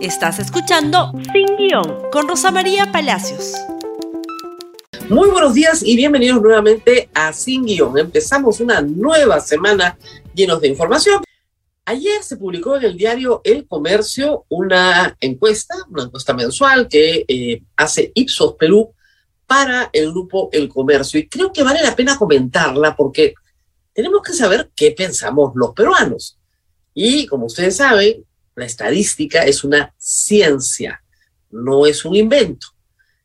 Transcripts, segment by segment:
Estás escuchando Sin Guión con Rosa María Palacios. Muy buenos días y bienvenidos nuevamente a Sin Guión. Empezamos una nueva semana llenos de información. Ayer se publicó en el diario El Comercio una encuesta, una encuesta mensual que eh, hace Ipsos Perú para el grupo El Comercio. Y creo que vale la pena comentarla porque tenemos que saber qué pensamos los peruanos. Y como ustedes saben, la estadística es una ciencia, no es un invento.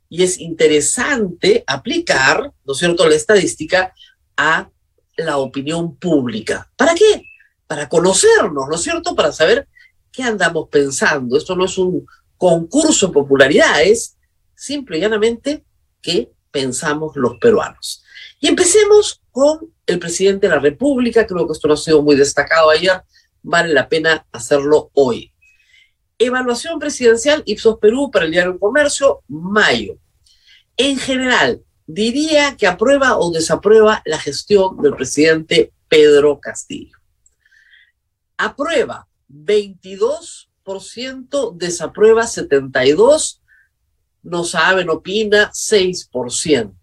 Y es interesante aplicar, ¿no es cierto?, la estadística a la opinión pública. ¿Para qué? Para conocernos, ¿no es cierto? Para saber qué andamos pensando. Esto no es un concurso de popularidad, es simple y llanamente qué pensamos los peruanos. Y empecemos con el presidente de la República, creo que esto no ha sido muy destacado ayer, vale la pena hacerlo hoy. Evaluación presidencial Ipsos Perú para el diario Comercio, mayo. En general, diría que aprueba o desaprueba la gestión del presidente Pedro Castillo. Aprueba 22%, desaprueba 72%, no sabe, no opina 6%.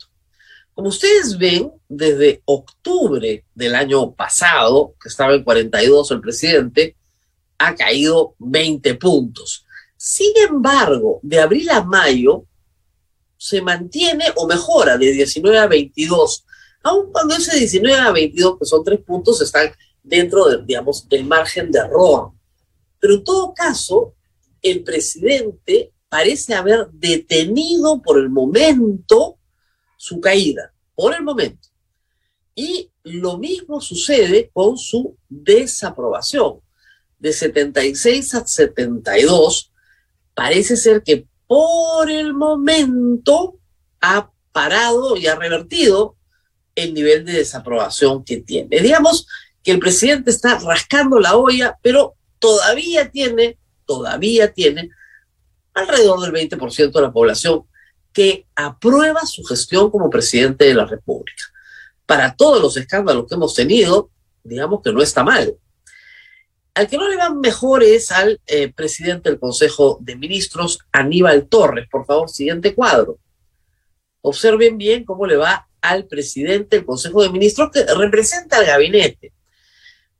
Como ustedes ven, desde octubre del año pasado, que estaba en 42 el presidente, ha caído 20 puntos. Sin embargo, de abril a mayo se mantiene o mejora de 19 a 22, aun cuando ese 19 a 22, que son tres puntos, están dentro de, digamos, del margen de error. Pero en todo caso, el presidente parece haber detenido por el momento su caída, por el momento. Y lo mismo sucede con su desaprobación. De 76 a 72, parece ser que por el momento ha parado y ha revertido el nivel de desaprobación que tiene. Digamos que el presidente está rascando la olla, pero todavía tiene, todavía tiene alrededor del 20% de la población que aprueba su gestión como presidente de la República. Para todos los escándalos que hemos tenido, digamos que no está mal. Al que no le va mejor es al eh, presidente del Consejo de Ministros, Aníbal Torres. Por favor, siguiente cuadro. Observen bien cómo le va al presidente del Consejo de Ministros que representa al gabinete.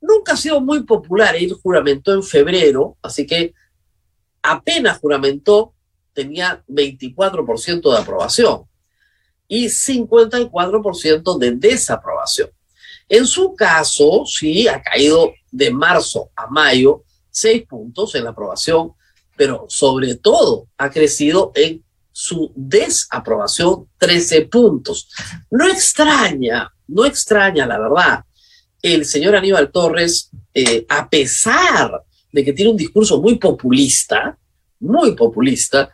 Nunca ha sido muy popular, él juramentó en febrero, así que apenas juramentó, tenía 24% de aprobación y 54% de desaprobación. En su caso, sí, ha caído de marzo a mayo seis puntos en la aprobación, pero sobre todo ha crecido en su desaprobación 13 puntos. No extraña, no extraña, la verdad, el señor Aníbal Torres, eh, a pesar de que tiene un discurso muy populista, muy populista,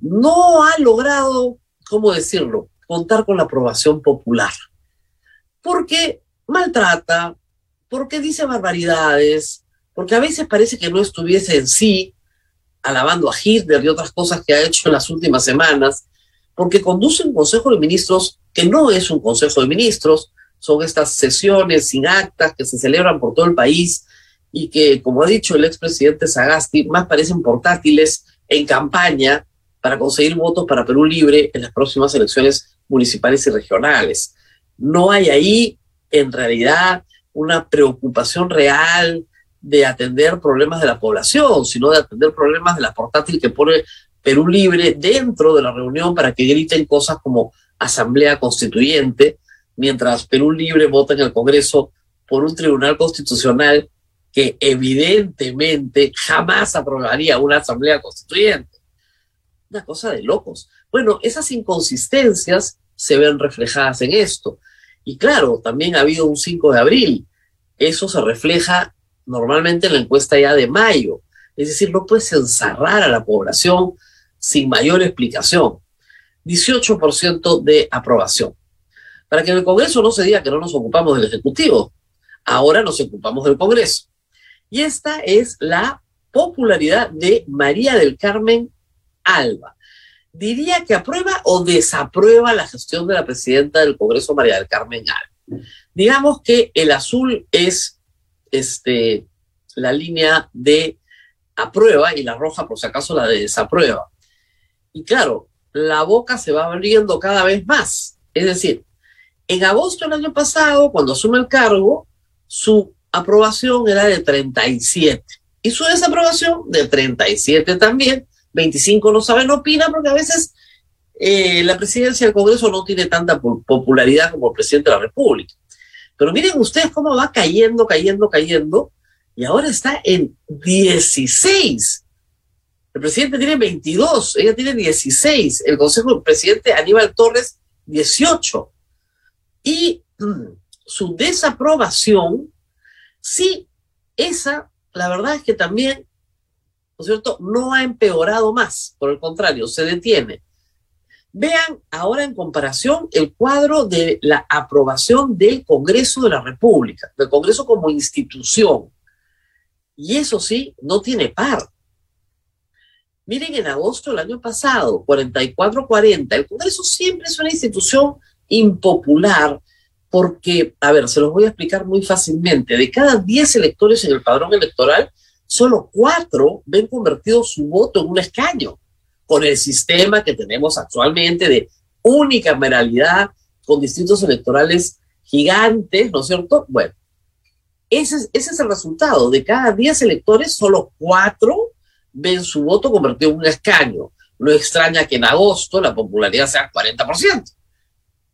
no ha logrado, ¿cómo decirlo?, contar con la aprobación popular. Porque maltrata, porque dice barbaridades, porque a veces parece que no estuviese en sí, alabando a Hitler y otras cosas que ha hecho en las últimas semanas, porque conduce un Consejo de Ministros que no es un Consejo de Ministros, son estas sesiones sin actas que se celebran por todo el país y que, como ha dicho el expresidente Sagasti, más parecen portátiles en campaña para conseguir votos para Perú Libre en las próximas elecciones municipales y regionales. No hay ahí, en realidad, una preocupación real de atender problemas de la población, sino de atender problemas de la portátil que pone Perú Libre dentro de la reunión para que griten cosas como Asamblea Constituyente, mientras Perú Libre vota en el Congreso por un tribunal constitucional que evidentemente jamás aprobaría una Asamblea Constituyente una cosa de locos. Bueno, esas inconsistencias se ven reflejadas en esto. Y claro, también ha habido un 5 de abril. Eso se refleja normalmente en la encuesta ya de mayo. Es decir, no puedes encerrar a la población sin mayor explicación. 18% de aprobación. Para que en el Congreso no se diga que no nos ocupamos del Ejecutivo, ahora nos ocupamos del Congreso. Y esta es la popularidad de María del Carmen Alba. Diría que aprueba o desaprueba la gestión de la presidenta del Congreso, María del Carmen Alba. Digamos que el azul es este, la línea de aprueba y la roja por si acaso la desaprueba. Y claro, la boca se va abriendo cada vez más. Es decir, en agosto del año pasado, cuando asume el cargo, su aprobación era de 37 y su desaprobación de 37 también. 25 no saben, no opina porque a veces eh, la presidencia del Congreso no tiene tanta popularidad como el presidente de la República. Pero miren ustedes cómo va cayendo, cayendo, cayendo, y ahora está en 16. El presidente tiene 22, ella tiene 16, el Consejo del Presidente Aníbal Torres 18. Y mm, su desaprobación, sí, esa, la verdad es que también, ¿no cierto?, no ha empeorado más, por el contrario, se detiene. Vean ahora en comparación el cuadro de la aprobación del Congreso de la República, del Congreso como institución. Y eso sí, no tiene par. Miren, en agosto del año pasado, 44-40, el Congreso siempre es una institución impopular porque, a ver, se los voy a explicar muy fácilmente. De cada 10 electores en el padrón electoral, solo 4 ven convertido su voto en un escaño con el sistema que tenemos actualmente de unicameralidad, con distritos electorales gigantes, ¿no es cierto? Bueno, ese es, ese es el resultado. De cada 10 electores, solo 4 ven su voto convertido en un escaño. No extraña que en agosto la popularidad sea 40%,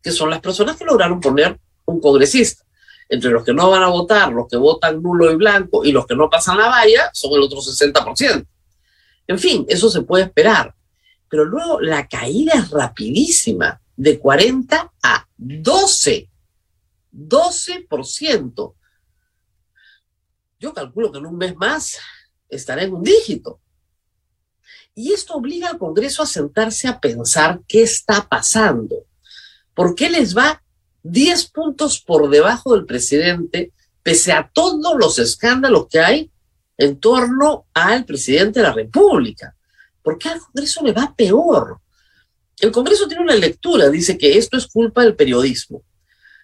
que son las personas que lograron poner un congresista. Entre los que no van a votar, los que votan nulo y blanco y los que no pasan la valla, son el otro 60%. En fin, eso se puede esperar pero luego la caída es rapidísima, de 40 a 12. 12%. Yo calculo que en un mes más estará en un dígito. Y esto obliga al Congreso a sentarse a pensar qué está pasando. ¿Por qué les va 10 puntos por debajo del presidente, pese a todos los escándalos que hay en torno al presidente de la República? ¿Por qué al Congreso le va peor? El Congreso tiene una lectura, dice que esto es culpa del periodismo,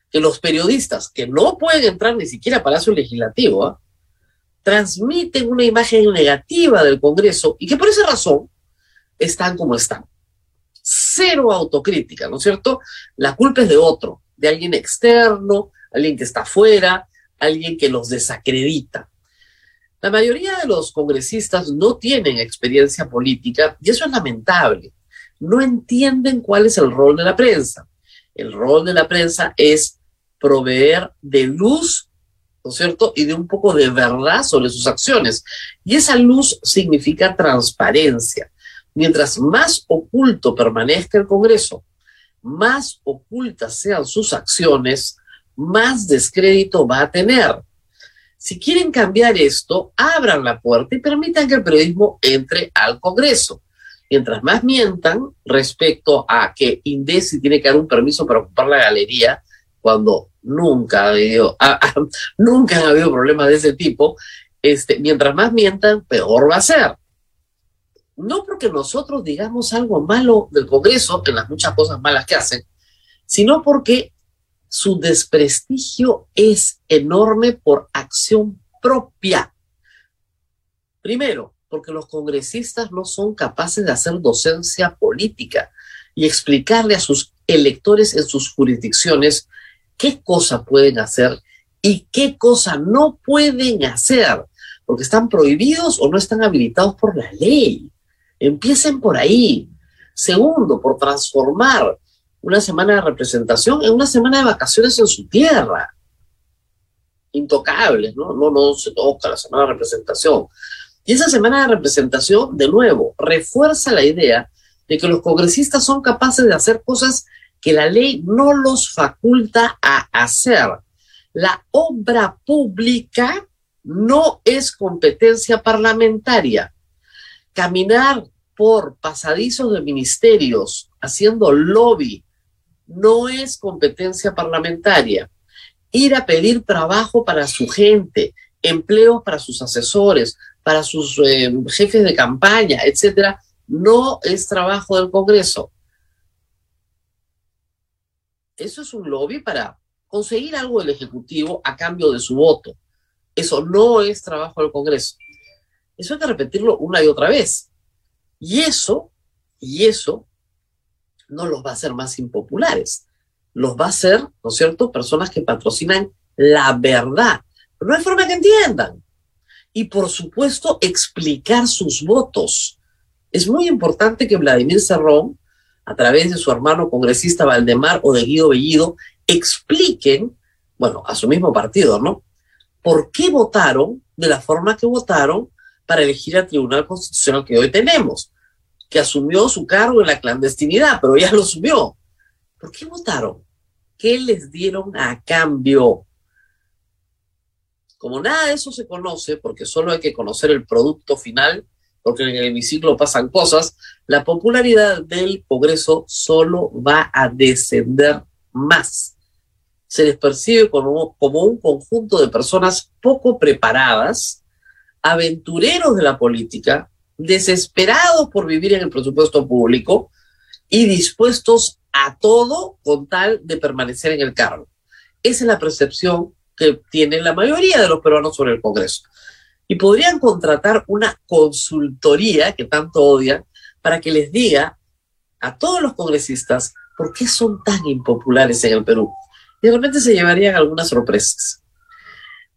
que los periodistas que no pueden entrar ni siquiera a Palacio Legislativo, ¿ah? transmiten una imagen negativa del Congreso y que por esa razón están como están. Cero autocrítica, ¿no es cierto? La culpa es de otro, de alguien externo, alguien que está afuera, alguien que los desacredita. La mayoría de los congresistas no tienen experiencia política y eso es lamentable. No entienden cuál es el rol de la prensa. El rol de la prensa es proveer de luz, ¿no es cierto? Y de un poco de verdad sobre sus acciones. Y esa luz significa transparencia. Mientras más oculto permanezca el Congreso, más ocultas sean sus acciones, más descrédito va a tener. Si quieren cambiar esto, abran la puerta y permitan que el periodismo entre al Congreso. Mientras más mientan respecto a que Indesi tiene que dar un permiso para ocupar la galería, cuando nunca, ha habido, nunca han habido problemas de ese tipo, este, mientras más mientan, peor va a ser. No porque nosotros digamos algo malo del Congreso, en las muchas cosas malas que hacen, sino porque su desprestigio es enorme por acción propia. Primero, porque los congresistas no son capaces de hacer docencia política y explicarle a sus electores en sus jurisdicciones qué cosa pueden hacer y qué cosa no pueden hacer, porque están prohibidos o no están habilitados por la ley. Empiecen por ahí. Segundo, por transformar una semana de representación en una semana de vacaciones en su tierra. Intocables, ¿no? No, no se toca la semana de representación. Y esa semana de representación, de nuevo, refuerza la idea de que los congresistas son capaces de hacer cosas que la ley no los faculta a hacer. La obra pública no es competencia parlamentaria. Caminar por pasadizos de ministerios haciendo lobby no es competencia parlamentaria. Ir a pedir trabajo para su gente, empleo para sus asesores, para sus eh, jefes de campaña, etcétera, no es trabajo del Congreso. Eso es un lobby para conseguir algo del Ejecutivo a cambio de su voto. Eso no es trabajo del Congreso. Eso hay que repetirlo una y otra vez. Y eso, y eso no los va a hacer más impopulares. Los va a hacer, ¿no es cierto?, personas que patrocinan la verdad. Pero no hay forma que entiendan. Y por supuesto, explicar sus votos. Es muy importante que Vladimir Cerrón, a través de su hermano congresista Valdemar o de Guido Bellido, expliquen, bueno, a su mismo partido, ¿no? ¿Por qué votaron de la forma que votaron para elegir al Tribunal Constitucional que hoy tenemos? Que asumió su cargo en la clandestinidad, pero ya lo asumió. ¿Por qué votaron? ¿Qué les dieron a cambio? Como nada de eso se conoce, porque solo hay que conocer el producto final, porque en el hemiciclo pasan cosas, la popularidad del Congreso solo va a descender más. Se les percibe como, como un conjunto de personas poco preparadas, aventureros de la política, desesperados por vivir en el presupuesto público y dispuestos a todo con tal de permanecer en el cargo. Esa es la percepción que tienen la mayoría de los peruanos sobre el Congreso. Y podrían contratar una consultoría que tanto odian para que les diga a todos los congresistas por qué son tan impopulares en el Perú. Y de repente se llevarían algunas sorpresas.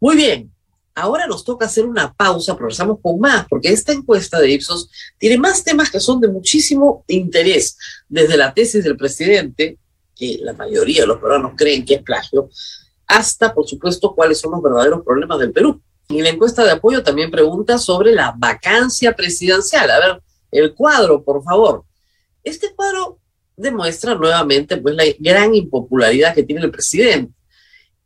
Muy bien, ahora nos toca hacer una pausa, progresamos con más, porque esta encuesta de Ipsos tiene más temas que son de muchísimo interés, desde la tesis del presidente, que la mayoría de los peruanos creen que es plagio, hasta, por supuesto, cuáles son los verdaderos problemas del Perú. Y la encuesta de apoyo también pregunta sobre la vacancia presidencial. A ver, el cuadro, por favor. Este cuadro demuestra nuevamente pues, la gran impopularidad que tiene el presidente.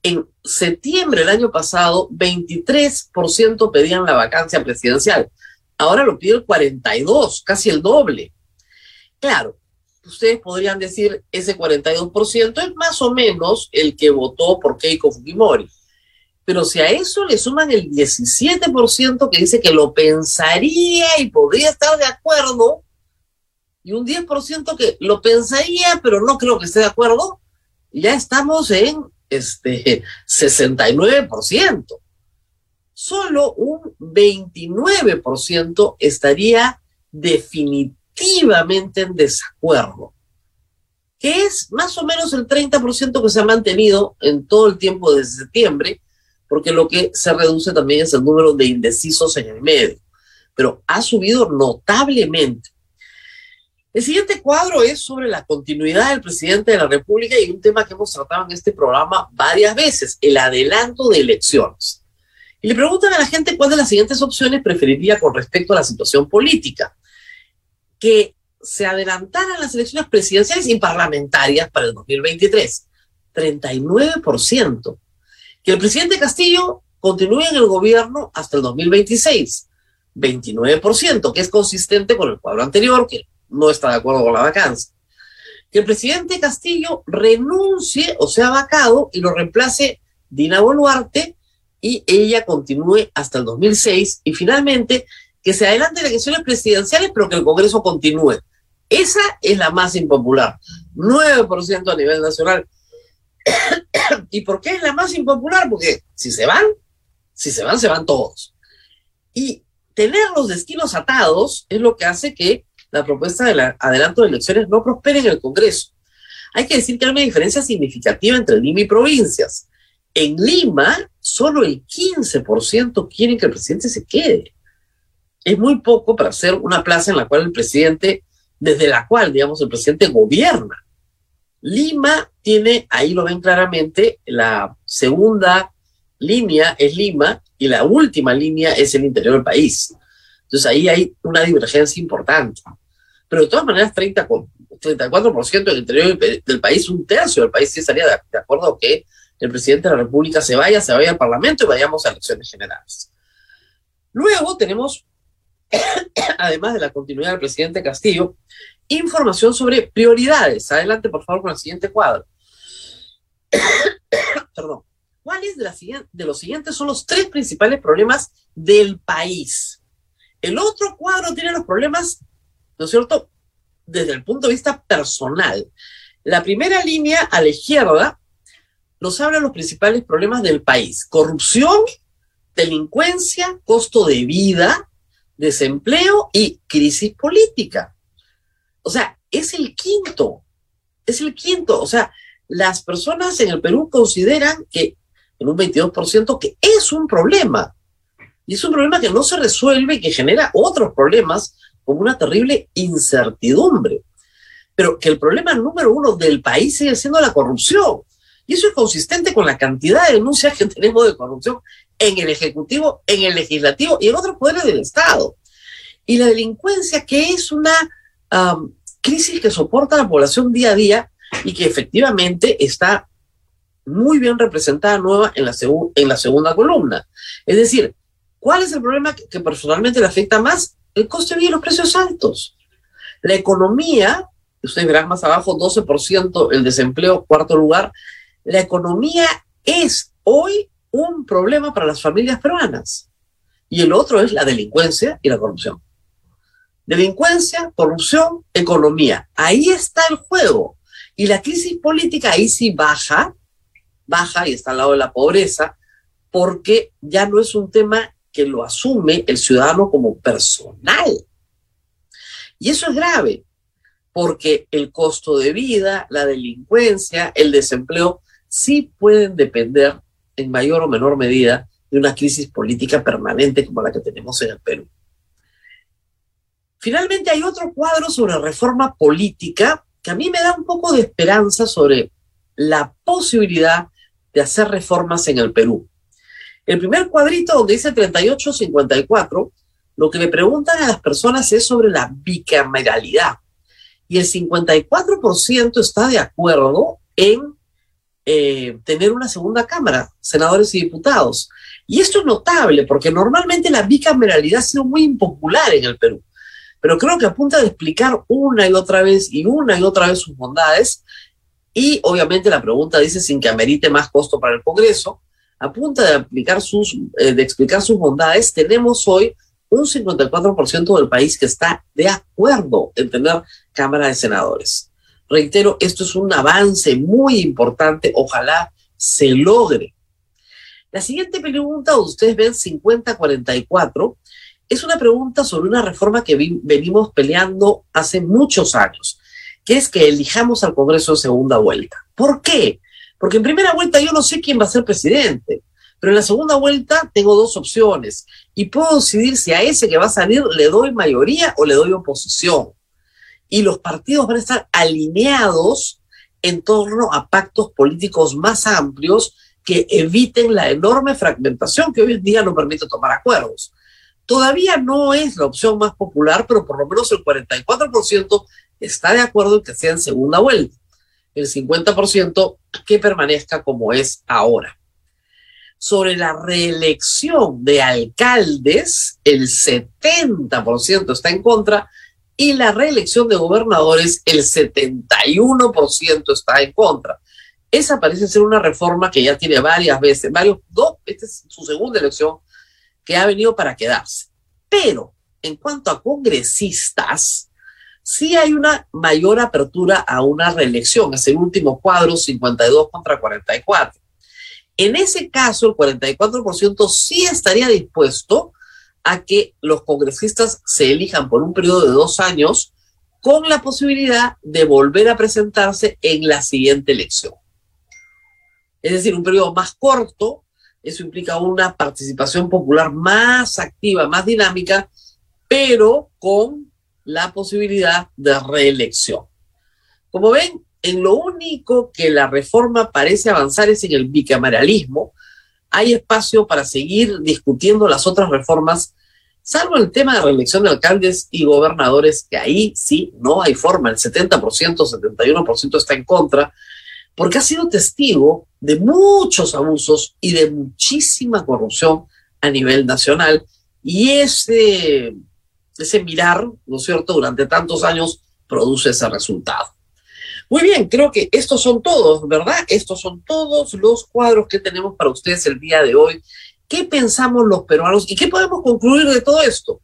En septiembre del año pasado, 23% pedían la vacancia presidencial. Ahora lo pide el 42%, casi el doble. Claro, ustedes podrían decir ese 42% es más o menos el que votó por Keiko Fujimori. Pero si a eso le suman el 17% que dice que lo pensaría y podría estar de acuerdo, y un 10% que lo pensaría, pero no creo que esté de acuerdo, ya estamos en este 69%. Solo un 29% estaría definitivamente en desacuerdo, que es más o menos el 30% que se ha mantenido en todo el tiempo desde septiembre, porque lo que se reduce también es el número de indecisos en el medio, pero ha subido notablemente. El siguiente cuadro es sobre la continuidad del presidente de la República y un tema que hemos tratado en este programa varias veces, el adelanto de elecciones. Y le preguntan a la gente cuál de las siguientes opciones preferiría con respecto a la situación política que se adelantaran las elecciones presidenciales y parlamentarias para el 2023. 39%. Que el presidente Castillo continúe en el gobierno hasta el 2026. 29%, que es consistente con el cuadro anterior, que no está de acuerdo con la vacancia. Que el presidente Castillo renuncie o sea vacado y lo reemplace Dina Boluarte y ella continúe hasta el 2006. Y finalmente, que se adelanten elecciones presidenciales, pero que el Congreso continúe. Esa es la más impopular, 9% a nivel nacional. ¿Y por qué es la más impopular? Porque si se van, si se van, se van todos. Y tener los destinos atados es lo que hace que la propuesta de adelanto de elecciones no prospere en el Congreso. Hay que decir que hay una diferencia significativa entre Lima y provincias. En Lima, solo el 15% quieren que el presidente se quede es muy poco para ser una plaza en la cual el presidente, desde la cual, digamos, el presidente gobierna. Lima tiene, ahí lo ven claramente, la segunda línea es Lima y la última línea es el interior del país. Entonces ahí hay una divergencia importante. Pero de todas maneras, 30, 34% del interior del país, un tercio del país sí estaría de acuerdo que el presidente de la República se vaya, se vaya al Parlamento y vayamos a elecciones generales. Luego tenemos además de la continuidad del presidente Castillo, información sobre prioridades. Adelante, por favor, con el siguiente cuadro. Perdón. ¿Cuáles de, de los siguientes son los tres principales problemas del país? El otro cuadro tiene los problemas, ¿no es cierto?, desde el punto de vista personal. La primera línea a la izquierda nos habla de los principales problemas del país. Corrupción, delincuencia, costo de vida, desempleo y crisis política. O sea, es el quinto, es el quinto. O sea, las personas en el Perú consideran que en un 22% que es un problema. Y es un problema que no se resuelve y que genera otros problemas como una terrible incertidumbre. Pero que el problema número uno del país sigue siendo la corrupción. Y eso es consistente con la cantidad de denuncias que tenemos de corrupción en el Ejecutivo, en el Legislativo y en otros poderes del Estado. Y la delincuencia, que es una crisis que soporta la población día a día y que efectivamente está muy bien representada nueva en la, en la segunda columna. Es decir, ¿cuál es el problema que, personalmente le afecta más? El coste de vida y los precios altos. La economía, ustedes verán más abajo, 12% el desempleo, cuarto lugar. La economía es hoy un problema para las familias peruanas. Y el otro es la delincuencia y la corrupción. Delincuencia, corrupción, economía. Ahí está el juego. Y la crisis política ahí sí baja, baja y está al lado de la pobreza, porque ya no es un tema que lo asume el ciudadano como personal. Y eso es grave, porque el costo de vida, la delincuencia, el desempleo, sí pueden depender en mayor o menor medida de una crisis política permanente como la que tenemos en el Perú. Finalmente hay otro cuadro sobre reforma política que a mí me da un poco de esperanza sobre la posibilidad de hacer reformas en el Perú. El primer cuadrito donde dice 38-54, lo que le preguntan a las personas es sobre la bicameralidad. Y el 54% está de acuerdo en eh, tener una segunda cámara, senadores y diputados. Y esto es notable porque normalmente la bicameralidad ha sido muy impopular en el Perú pero creo que apunta a explicar una y otra vez y una y otra vez sus bondades. Y obviamente la pregunta dice sin que amerite más costo para el Congreso, aplicar sus, eh, de explicar sus bondades. Tenemos hoy un 54% del país que está de acuerdo en tener Cámara de Senadores. Reitero, esto es un avance muy importante, ojalá se logre. La siguiente pregunta, ustedes ven 50-44, es una pregunta sobre una reforma que venimos peleando hace muchos años, que es que elijamos al Congreso en segunda vuelta. ¿Por qué? Porque en primera vuelta yo no sé quién va a ser presidente, pero en la segunda vuelta tengo dos opciones y puedo decidir si a ese que va a salir le doy mayoría o le doy oposición. Y los partidos van a estar alineados en torno a pactos políticos más amplios que eviten la enorme fragmentación que hoy en día no permite tomar acuerdos. Todavía no es la opción más popular, pero por lo menos el 44% está de acuerdo en que sea en segunda vuelta. El 50% que permanezca como es ahora. Sobre la reelección de alcaldes, el 70% está en contra y la reelección de gobernadores, el 71% está en contra. Esa parece ser una reforma que ya tiene varias veces, varios, dos, esta es su segunda elección, que ha venido para quedarse. Pero en cuanto a congresistas, sí hay una mayor apertura a una reelección. Es el último cuadro, 52 contra 44. En ese caso, el 44% sí estaría dispuesto a que los congresistas se elijan por un periodo de dos años con la posibilidad de volver a presentarse en la siguiente elección. Es decir, un periodo más corto eso implica una participación popular más activa, más dinámica, pero con la posibilidad de reelección. Como ven, en lo único que la reforma parece avanzar es en el bicameralismo. Hay espacio para seguir discutiendo las otras reformas, salvo el tema de reelección de alcaldes y gobernadores, que ahí sí no hay forma. El 70%, 71% está en contra, porque ha sido testigo de muchos abusos y de muchísima corrupción a nivel nacional. Y ese, ese mirar, ¿no es cierto?, durante tantos años produce ese resultado. Muy bien, creo que estos son todos, ¿verdad? Estos son todos los cuadros que tenemos para ustedes el día de hoy. ¿Qué pensamos los peruanos y qué podemos concluir de todo esto?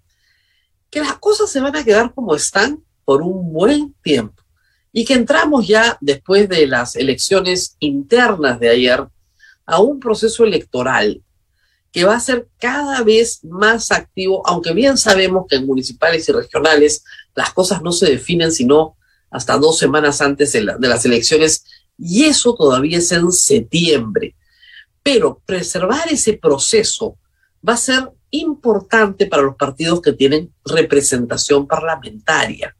Que las cosas se van a quedar como están por un buen tiempo y que entramos ya después de las elecciones internas de ayer a un proceso electoral que va a ser cada vez más activo, aunque bien sabemos que en municipales y regionales las cosas no se definen sino hasta dos semanas antes de, las elecciones, y eso todavía es en septiembre. Pero preservar ese proceso va a ser importante para los partidos que tienen representación parlamentaria.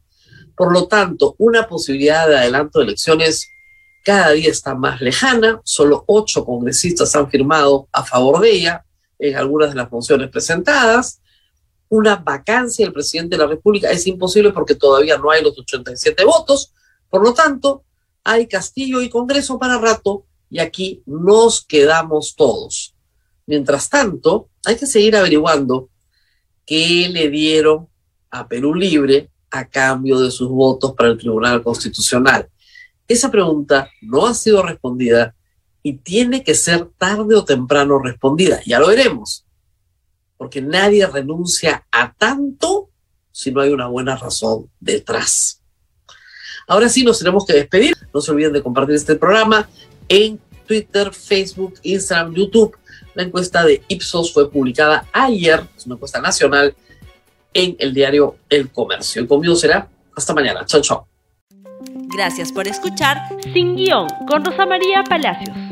Por lo tanto, una posibilidad de adelanto de elecciones cada día está más lejana. Solo ocho congresistas han firmado a favor de ella en algunas de las mociones presentadas. Una vacancia del presidente de la República es imposible porque todavía no hay los 87 votos. Por lo tanto, hay Castillo y Congreso para rato y aquí nos quedamos todos. Mientras tanto, hay que seguir averiguando qué le dieron a Perú Libre a cambio de sus votos para el Tribunal Constitucional. Esa pregunta no ha sido respondida y tiene que ser tarde o temprano respondida. Ya lo veremos, porque nadie renuncia a tanto si no hay una buena razón detrás. Ahora sí, nos tenemos que despedir. No se olviden de compartir este programa en Twitter, Facebook, Instagram, YouTube. La encuesta de Ipsos fue publicada ayer, es una encuesta nacional, en el diario El Comercio. Y conmigo será hasta mañana. Chao, chao. Gracias por escuchar Sin Guión con Rosa María Palacios.